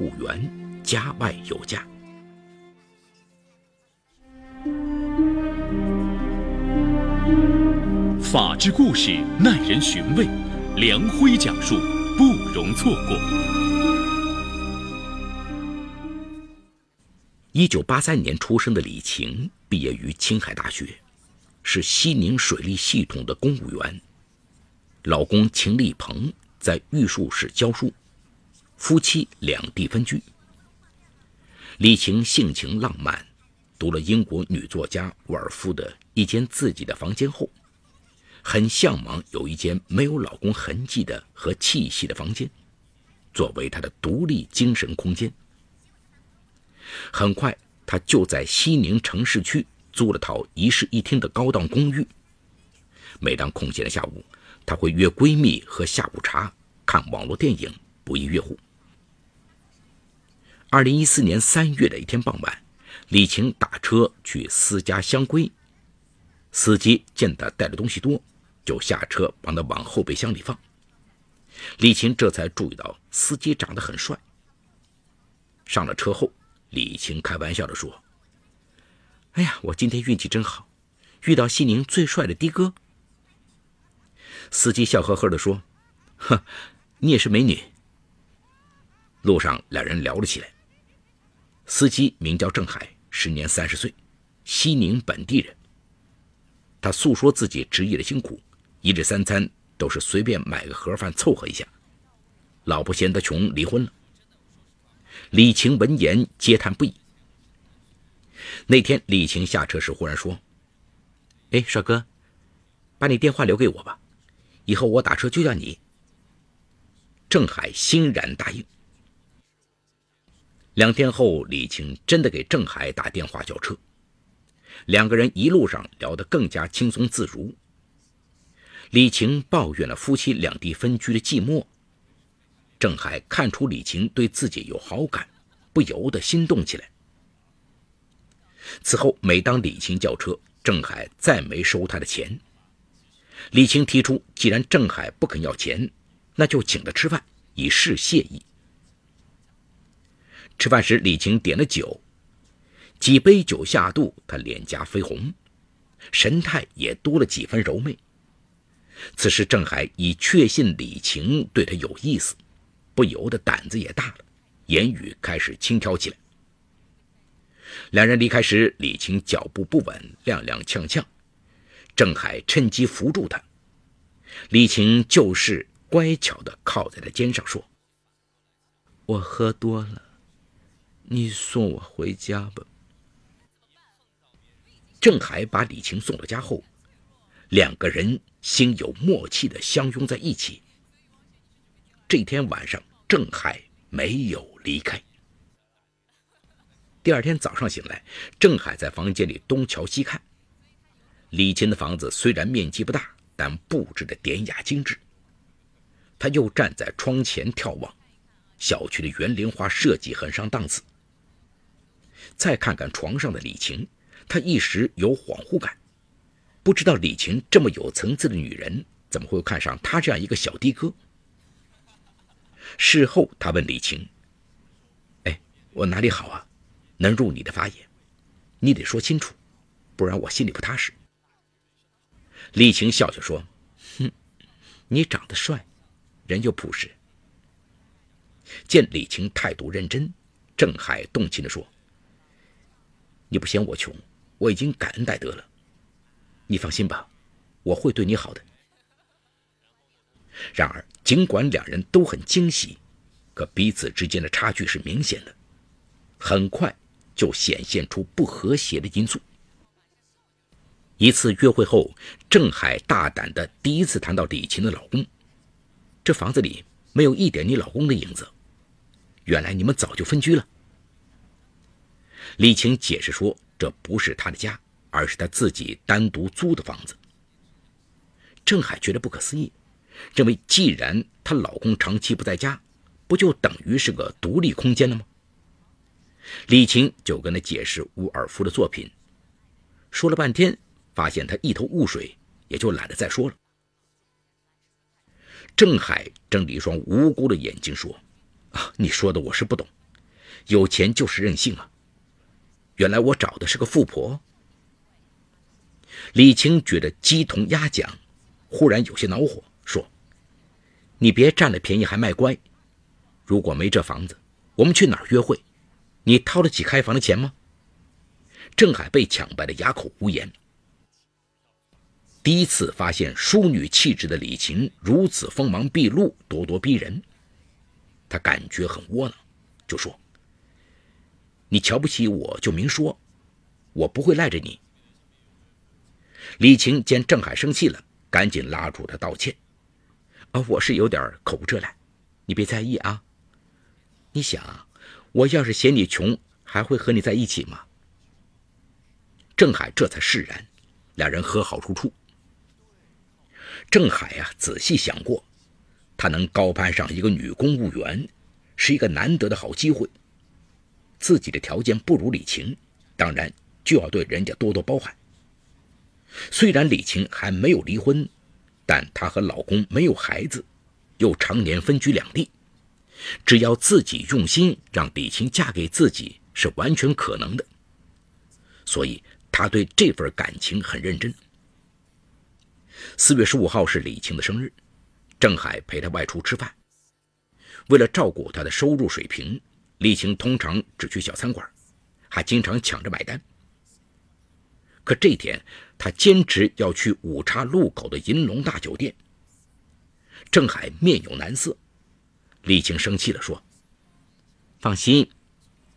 务员，家外有价。法治故事耐人寻味，梁辉讲述不容错过。一九八三年出生的李晴毕业于青海大学，是西宁水利系统的公务员。老公秦立鹏在玉树市教书，夫妻两地分居。李晴性情浪漫，读了英国女作家沃尔夫的一间自己的房间后。很向往有一间没有老公痕迹的和气息的房间，作为她的独立精神空间。很快，她就在西宁城市区租了套一室一厅的高档公寓。每当空闲的下午，她会约闺蜜喝下午茶、看网络电影，不亦乐乎。二零一四年三月的一天傍晚，李晴打车去私家香闺，司机见她带的东西多。就下车帮他往后备箱里放。李晴这才注意到司机长得很帅。上了车后，李晴开玩笑地说：“哎呀，我今天运气真好，遇到西宁最帅的的哥。”司机笑呵呵地说：“呵，你也是美女。”路上两人聊了起来。司机名叫郑海，时年三十岁，西宁本地人。他诉说自己职业的辛苦。一日三餐都是随便买个盒饭凑合一下，老婆嫌他穷离婚了。李晴闻言嗟叹不已。那天李晴下车时忽然说：“哎，帅哥，把你电话留给我吧，以后我打车就叫你。”郑海欣然答应。两天后，李晴真的给郑海打电话叫车，两个人一路上聊得更加轻松自如。李晴抱怨了夫妻两地分居的寂寞。郑海看出李晴对自己有好感，不由得心动起来。此后，每当李晴叫车，郑海再没收他的钱。李晴提出，既然郑海不肯要钱，那就请他吃饭，以示谢意。吃饭时，李晴点了酒，几杯酒下肚，他脸颊绯红，神态也多了几分柔媚。此时，郑海已确信李晴对他有意思，不由得胆子也大了，言语开始轻佻起来。两人离开时，李晴脚步不稳，踉踉跄跄，郑海趁机扶住他。李晴就是乖巧地靠在他肩上说：“我喝多了，你送我回家吧。”郑海把李晴送到家后。两个人心有默契地相拥在一起。这天晚上，郑海没有离开。第二天早上醒来，郑海在房间里东瞧西看。李琴的房子虽然面积不大，但布置的典雅精致。他又站在窗前眺望，小区的园林花设计很上档次。再看看床上的李晴，他一时有恍惚感。不知道李晴这么有层次的女人，怎么会看上他这样一个小的哥？事后，他问李晴：“哎，我哪里好啊？能入你的法眼？你得说清楚，不然我心里不踏实。”李晴笑笑说：“哼，你长得帅，人又朴实。”见李晴态度认真，郑海动情地说：“你不嫌我穷，我已经感恩戴德了。”你放心吧，我会对你好的。然而，尽管两人都很惊喜，可彼此之间的差距是明显的，很快就显现出不和谐的因素。一次约会后，郑海大胆的第一次谈到李琴的老公：“这房子里没有一点你老公的影子，原来你们早就分居了。”李晴解释说：“这不是他的家。”而是她自己单独租的房子。郑海觉得不可思议，认为既然她老公长期不在家，不就等于是个独立空间了吗？李晴就跟他解释乌尔夫的作品，说了半天，发现他一头雾水，也就懒得再说了。郑海睁着一双无辜的眼睛说：“啊，你说的我是不懂，有钱就是任性啊！原来我找的是个富婆。李晴觉得鸡同鸭讲，忽然有些恼火，说：“你别占了便宜还卖乖！如果没这房子，我们去哪儿约会？你掏得起开房的钱吗？”郑海被抢白的哑口无言。第一次发现淑女气质的李晴如此锋芒毕露、咄咄逼人，他感觉很窝囊，就说：“你瞧不起我就明说，我不会赖着你。”李晴见郑海生气了，赶紧拉住他道歉：“啊，我是有点口无遮拦，你别在意啊。你想，我要是嫌你穷，还会和你在一起吗？”郑海这才释然，两人和好如初。郑海呀，仔细想过，他能高攀上一个女公务员，是一个难得的好机会。自己的条件不如李晴，当然就要对人家多多包涵。虽然李晴还没有离婚，但她和老公没有孩子，又常年分居两地，只要自己用心，让李晴嫁给自己是完全可能的。所以。他对这份感情很认真。四月十五号是李晴的生日，郑海陪她外出吃饭。为了照顾她的收入水平，李晴通常只去小餐馆，还经常抢着买单。可这天，他坚持要去五岔路口的银龙大酒店。郑海面有难色，李晴生气了，说：“放心，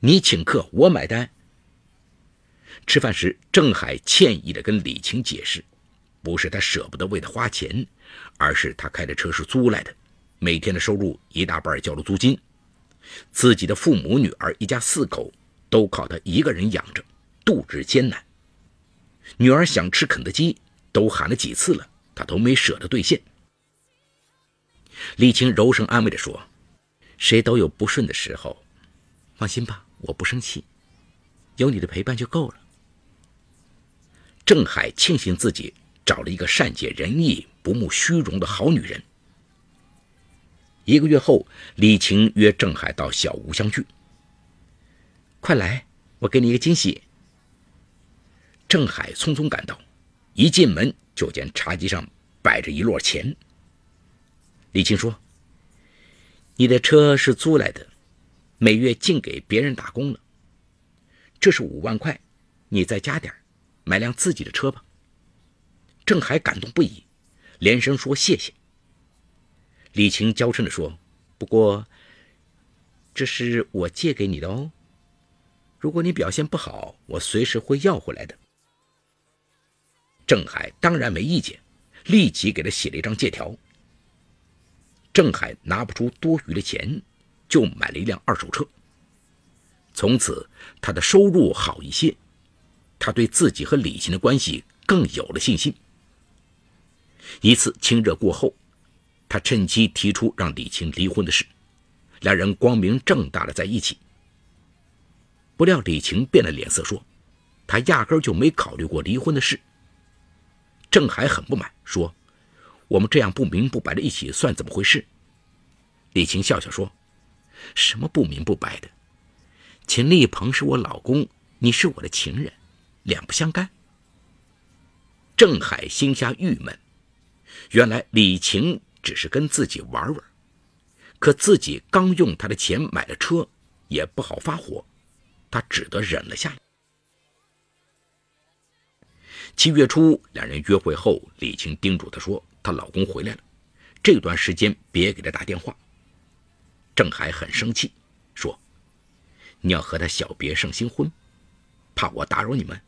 你请客，我买单。”吃饭时，郑海歉意地跟李晴解释，不是他舍不得为她花钱，而是他开的车是租来的，每天的收入一大半交了租金，自己的父母女儿一家四口都靠他一个人养着，度日艰难。女儿想吃肯德基，都喊了几次了，他都没舍得兑现。李青柔声安慰着说：“谁都有不顺的时候，放心吧，我不生气，有你的陪伴就够了。”郑海庆幸自己找了一个善解人意、不慕虚荣的好女人。一个月后，李晴约郑海到小屋相聚。快来，我给你一个惊喜。郑海匆匆赶到，一进门就见茶几上摆着一摞钱。李晴说：“你的车是租来的，每月净给别人打工了。这是五万块，你再加点买辆自己的车吧。郑海感动不已，连声说谢谢。李晴娇嗔地说：“不过，这是我借给你的哦。如果你表现不好，我随时会要回来的。”郑海当然没意见，立即给他写了一张借条。郑海拿不出多余的钱，就买了一辆二手车。从此，他的收入好一些。他对自己和李晴的关系更有了信心。一次亲热过后，他趁机提出让李晴离婚的事，两人光明正大的在一起。不料李晴变了脸色，说：“他压根就没考虑过离婚的事。”郑海很不满，说：“我们这样不明不白的一起，算怎么回事？”李晴笑笑说：“什么不明不白的？秦立鹏是我老公，你是我的情人。”两不相干。郑海心下郁闷，原来李晴只是跟自己玩玩，可自己刚用他的钱买了车，也不好发火，他只得忍了下来。七月初，两人约会后，李青叮嘱她说：“她老公回来了，这段时间别给他打电话。”郑海很生气，说：“你要和他小别胜新婚，怕我打扰你们。”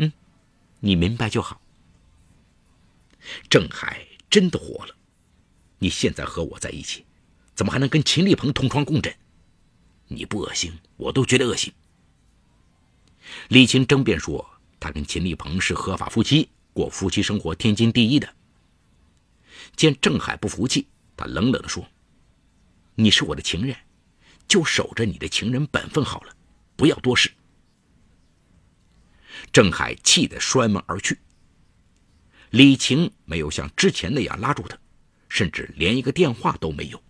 嗯你明白就好。郑海真的火了，你现在和我在一起，怎么还能跟秦立鹏同床共枕？你不恶心，我都觉得恶心。李晴争辩说，他跟秦立鹏是合法夫妻，过夫妻生活天经地义的。见郑海不服气，他冷冷地说：“你是我的情人，就守着你的情人本分好了，不要多事。”郑海气得摔门而去。李晴没有像之前那样拉住他，甚至连一个电话都没有。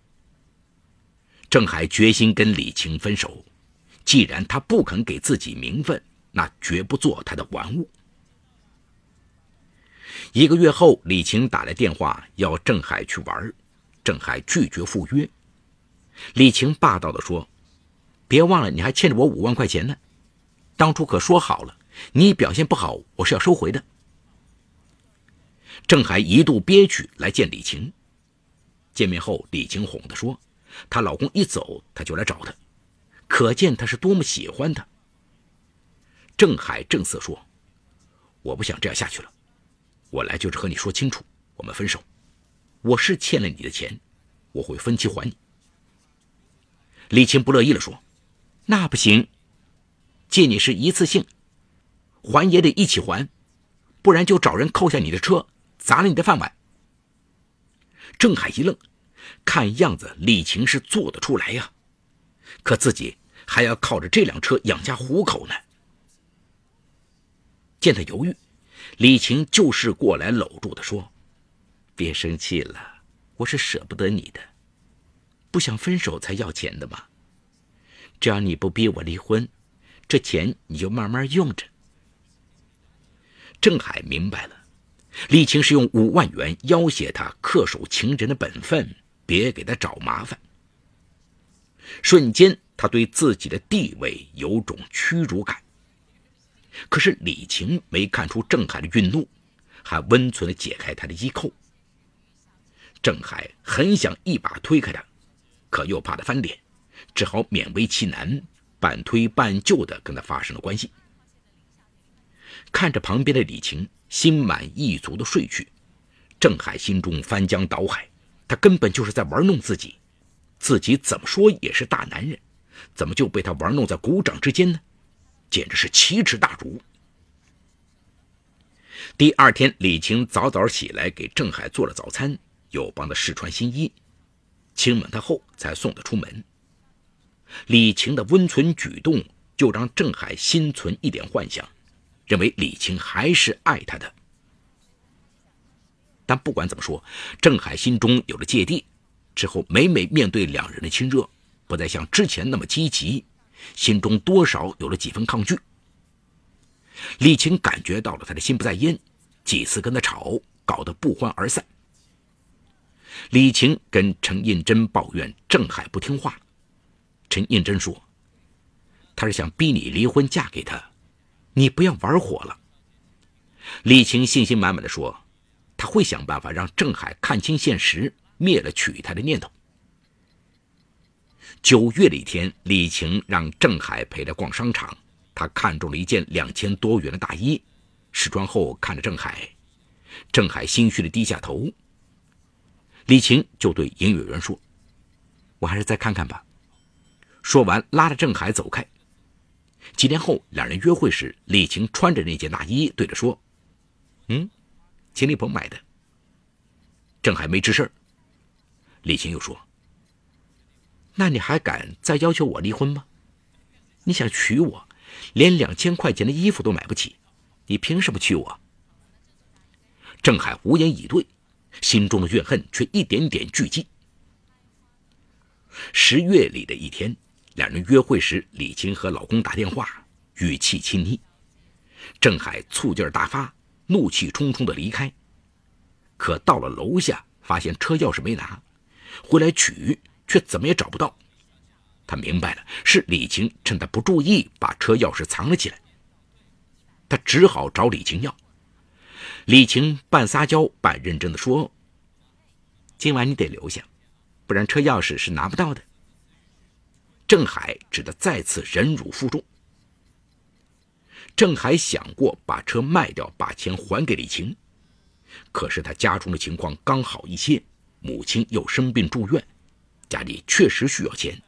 郑海决心跟李晴分手，既然他不肯给自己名分，那绝不做他的玩物。一个月后，李晴打来电话要郑海去玩，郑海拒绝赴约。李晴霸道地说：“别忘了，你还欠着我五万块钱呢。当初可说好了，你表现不好，我是要收回的。”郑海一度憋屈来见李晴。见面后，李晴哄她说：“她老公一走，她就来找他，可见她是多么喜欢他。”郑海正色说：“我不想这样下去了，我来就是和你说清楚，我们分手。我是欠了你的钱，我会分期还你。”李晴不乐意了，说：“那不行，借你是一次性，还也得一起还，不然就找人扣下你的车，砸了你的饭碗。”郑海一愣，看样子李晴是做得出来呀，可自己还要靠着这辆车养家糊口呢。见他犹豫，李晴就是过来搂住他说：“别生气了，我是舍不得你的。”不想分手才要钱的嘛？只要你不逼我离婚，这钱你就慢慢用着。郑海明白了，李晴是用五万元要挟他恪守情人的本分，别给他找麻烦。瞬间，他对自己的地位有种屈辱感。可是李晴没看出郑海的愠怒，还温存的解开他的衣扣。郑海很想一把推开他。可又怕他翻脸，只好勉为其难，半推半就的跟他发生了关系。看着旁边的李晴心满意足的睡去，郑海心中翻江倒海。他根本就是在玩弄自己，自己怎么说也是大男人，怎么就被他玩弄在股掌之间呢？简直是奇耻大辱。第二天，李晴早早起来给郑海做了早餐，又帮他试穿新衣。亲吻他后，才送他出门。李晴的温存举动，就让郑海心存一点幻想，认为李晴还是爱他的。但不管怎么说，郑海心中有了芥蒂，之后每每面对两人的亲热，不再像之前那么积极，心中多少有了几分抗拒。李晴感觉到了他的心不在焉，几次跟他吵，搞得不欢而散。李晴跟陈应真抱怨郑海不听话，陈应真说：“他是想逼你离婚嫁给他，你不要玩火了。”李晴信心满满的说：“他会想办法让郑海看清现实，灭了娶她的念头。”九月的一天，李晴让郑海陪她逛商场，他看中了一件两千多元的大衣，试穿后看着郑海，郑海心虚的低下头。李晴就对营业员说：“我还是再看看吧。”说完，拉着郑海走开。几天后，两人约会时，李晴穿着那件大衣，对着说：“嗯，秦立鹏买的。”郑海没吱声。李晴又说：“那你还敢再要求我离婚吗？你想娶我，连两千块钱的衣服都买不起，你凭什么娶我？”郑海无言以对。心中的怨恨却一点点聚集。十月里的一天，两人约会时，李晴和老公打电话，语气亲昵。郑海醋劲大发，怒气冲冲的离开。可到了楼下，发现车钥匙没拿，回来取却怎么也找不到。他明白了，是李晴趁他不注意把车钥匙藏了起来。他只好找李晴要。李晴半撒娇半认真的说：“今晚你得留下，不然车钥匙是拿不到的。”郑海只得再次忍辱负重。郑海想过把车卖掉，把钱还给李晴，可是他家中的情况刚好一些，母亲又生病住院，家里确实需要钱，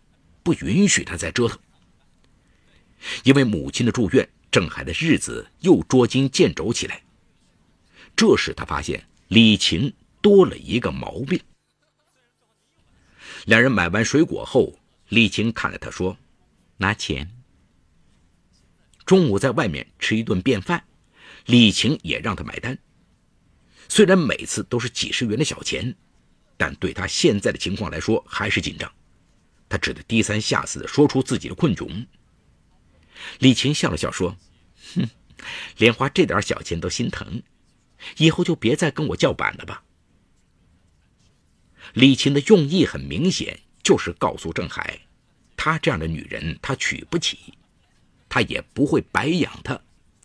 不允许他再折腾。因为母亲的住院，郑海的日子又捉襟见肘起来。这时他发现李晴多了一个毛病。两人买完水果后，李晴看着他说：“拿钱。”中午在外面吃一顿便饭，李晴也让他买单。虽然每次都是几十元的小钱，但对他现在的情况来说还是紧张。他只得低三下四地说出自己的困窘。李晴笑了笑说：“哼，连花这点小钱都心疼，以后就别再跟我叫板了吧。”李晴的用意很明显，就是告诉郑海，她这样的女人他娶不起，他也不会白养她，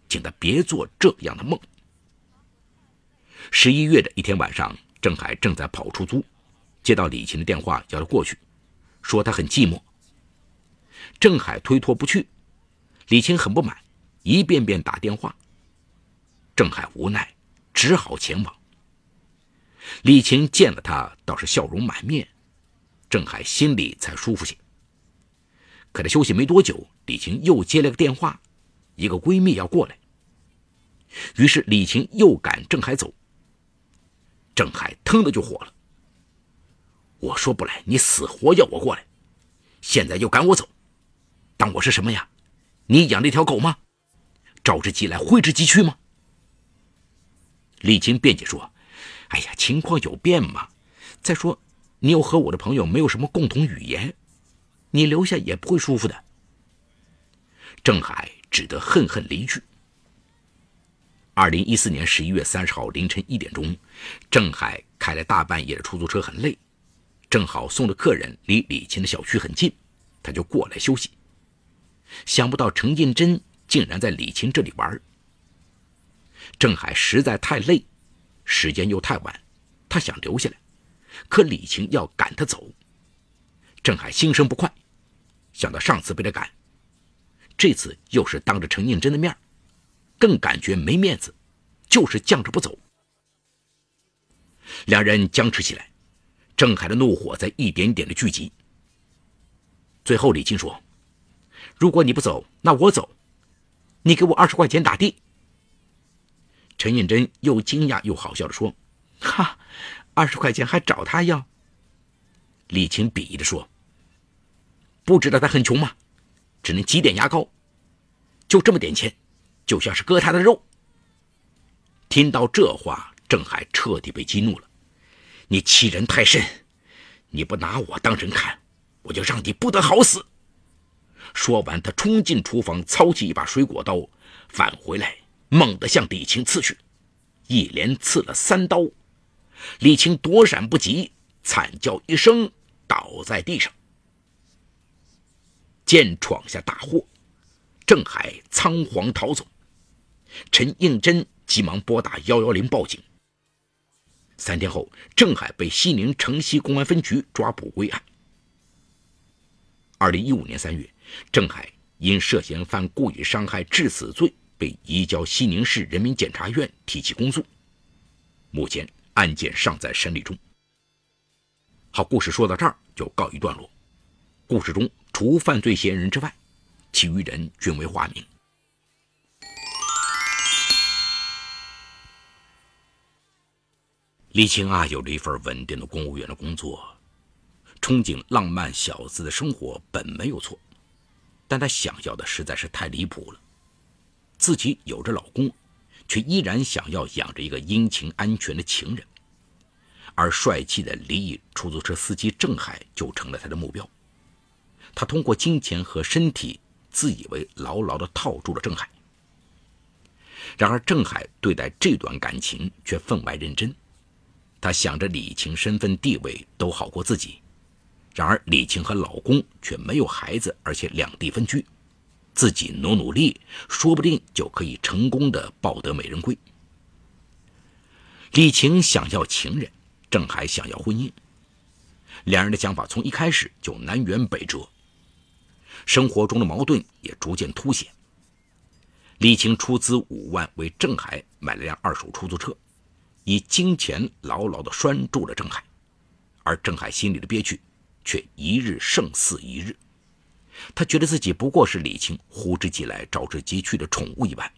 请他别做这样的梦。十一月的一天晚上，郑海正在跑出租，接到李晴的电话，叫他过去，说他很寂寞。郑海推脱不去。李琴很不满，一遍遍打电话。郑海无奈，只好前往。李琴见了他，倒是笑容满面，郑海心里才舒服些。可他休息没多久，李晴又接了个电话，一个闺蜜要过来。于是李晴又赶郑海走。郑海腾的就火了：“我说不来，你死活要我过来，现在又赶我走，当我是什么呀？”你养那条狗吗？召之即来，挥之即去吗？李青辩解说：“哎呀，情况有变嘛。再说，你又和我的朋友没有什么共同语言，你留下也不会舒服的。”郑海只得恨恨离去。二零一四年十一月三十号凌晨一点钟，郑海开了大半夜的出租车，很累，正好送的客人离李琴的小区很近，他就过来休息。想不到程印珍竟然在李琴这里玩。郑海实在太累，时间又太晚，他想留下来，可李琴要赶他走。郑海心生不快，想到上次被他赶，这次又是当着程印珍的面，更感觉没面子，就是犟着不走。两人僵持起来，郑海的怒火在一点点的聚集。最后，李青说。如果你不走，那我走。你给我二十块钱打的。陈应真又惊讶又好笑的说：“哈，二十块钱还找他要？”李晴鄙夷的说：“不知道他很穷吗？只能挤点牙膏，就这么点钱，就像是割他的肉。”听到这话，郑海彻底被激怒了：“你欺人太甚！你不拿我当人看，我就让你不得好死！”说完，他冲进厨房，操起一把水果刀，返回来，猛地向李青刺去，一连刺了三刀。李青躲闪不及，惨叫一声，倒在地上。见闯下大祸，郑海仓皇逃走。陈应真急忙拨打幺幺零报警。三天后，郑海被西宁城西公安分局抓捕归案。二零一五年三月。郑海因涉嫌犯故意伤害致死罪，被移交西宁市人民检察院提起公诉。目前案件尚在审理中。好，故事说到这儿就告一段落。故事中除犯罪嫌疑人之外，其余人均为化名。李青啊，有着一份稳定的公务员的工作，憧憬浪漫小资的生活本没有错。但她想要的实在是太离谱了，自己有着老公，却依然想要养着一个殷勤安全的情人，而帅气的离异出租车司机郑海就成了他的目标。他通过金钱和身体，自以为牢牢地套住了郑海。然而郑海对待这段感情却分外认真，他想着李晴身份地位都好过自己。然而，李晴和老公却没有孩子，而且两地分居，自己努努力，说不定就可以成功的抱得美人归。李晴想要情人，郑海想要婚姻，两人的想法从一开始就南辕北辙，生活中的矛盾也逐渐凸显。李晴出资五万为郑海买了辆二手出租车，以金钱牢牢地拴住了郑海，而郑海心里的憋屈。却一日胜似一日，他觉得自己不过是李青呼之即来、召之即去的宠物一般。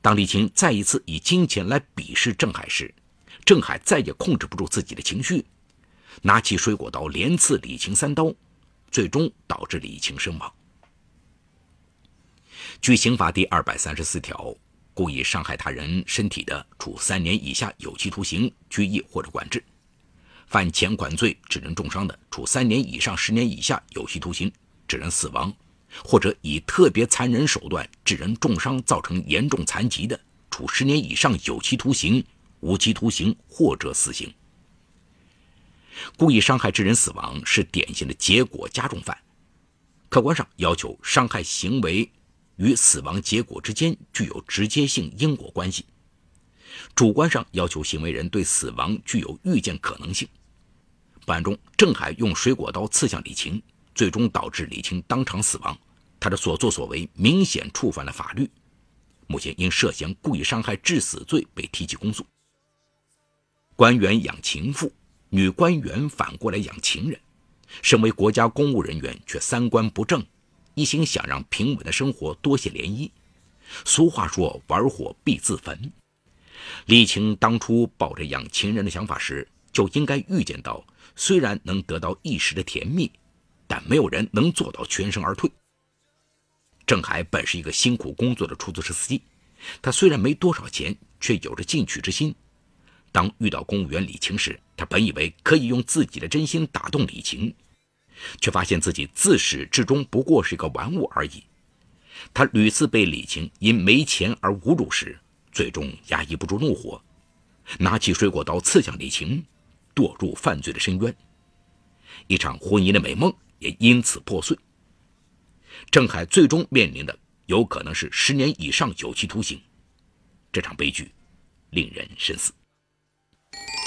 当李青再一次以金钱来鄙视郑海时，郑海再也控制不住自己的情绪，拿起水果刀连刺李晴三刀，最终导致李晴身亡。据刑法第二百三十四条，故意伤害他人身体的，处三年以下有期徒刑、拘役或者管制。犯前款罪致人重伤的，处三年以上十年以下有期徒刑，致人死亡；或者以特别残忍手段致人重伤，造成严重残疾的，处十年以上有期徒刑、无期徒刑或者死刑。故意伤害致人死亡是典型的结果加重犯，客观上要求伤害行为与死亡结果之间具有直接性因果关系；主观上要求行为人对死亡具有预见可能性。本案中，郑海用水果刀刺向李晴，最终导致李晴当场死亡，他的所作所为明显触犯了法律，目前因涉嫌故意伤害致死罪被提起公诉。官员养情妇。女官员反过来养情人，身为国家公务人员却三观不正，一心想让平稳的生活多些涟漪。俗话说“玩火必自焚”。李晴当初抱着养情人的想法时，就应该预见到，虽然能得到一时的甜蜜，但没有人能做到全身而退。郑海本是一个辛苦工作的出租车司机，他虽然没多少钱，却有着进取之心。当遇到公务员李晴时，他本以为可以用自己的真心打动李晴，却发现自己自始至终不过是一个玩物而已。他屡次被李晴因没钱而侮辱时，最终压抑不住怒火，拿起水果刀刺向李晴，堕入犯罪的深渊。一场婚姻的美梦也因此破碎。郑海最终面临的有可能是十年以上有期徒刑。这场悲剧令人深思。あ!